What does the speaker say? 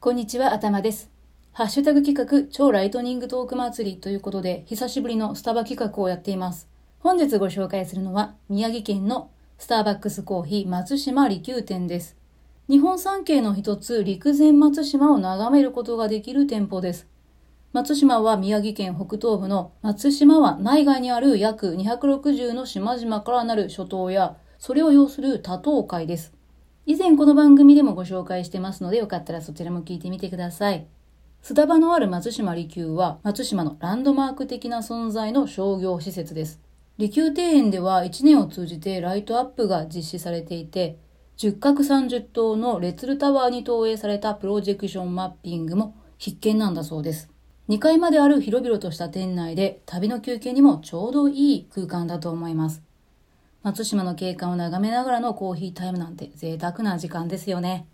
こんにちは、頭です。ハッシュタグ企画、超ライトニングトーク祭りということで、久しぶりのスタバ企画をやっています。本日ご紹介するのは、宮城県のスターバックスコーヒー松島利休店です。日本三景の一つ、陸前松島を眺めることができる店舗です。松島は宮城県北東部の松島湾内外にある約260の島々からなる諸島や、それを要する多島海です。以前この番組でもご紹介してますので、よかったらそちらも聞いてみてください。スタバのある松島利休は、松島のランドマーク的な存在の商業施設です。利休庭園では1年を通じてライトアップが実施されていて、10角30棟のレツルタワーに投影されたプロジェクションマッピングも必見なんだそうです。2階まである広々とした店内で旅の休憩にもちょうどいい空間だと思います。松島の景観を眺めながらのコーヒータイムなんて贅沢な時間ですよね。